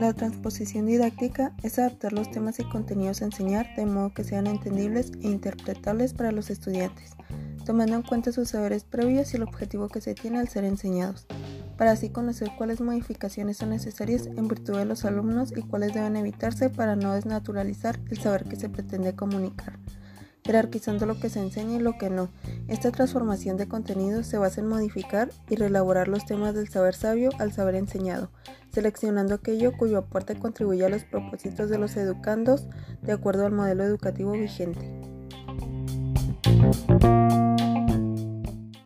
La transposición didáctica es adaptar los temas y contenidos a enseñar de modo que sean entendibles e interpretables para los estudiantes, tomando en cuenta sus saberes previos y el objetivo que se tiene al ser enseñados, para así conocer cuáles modificaciones son necesarias en virtud de los alumnos y cuáles deben evitarse para no desnaturalizar el saber que se pretende comunicar jerarquizando lo que se enseña y lo que no. Esta transformación de contenidos se basa en modificar y reelaborar los temas del saber sabio al saber enseñado, seleccionando aquello cuyo aporte contribuye a los propósitos de los educandos de acuerdo al modelo educativo vigente.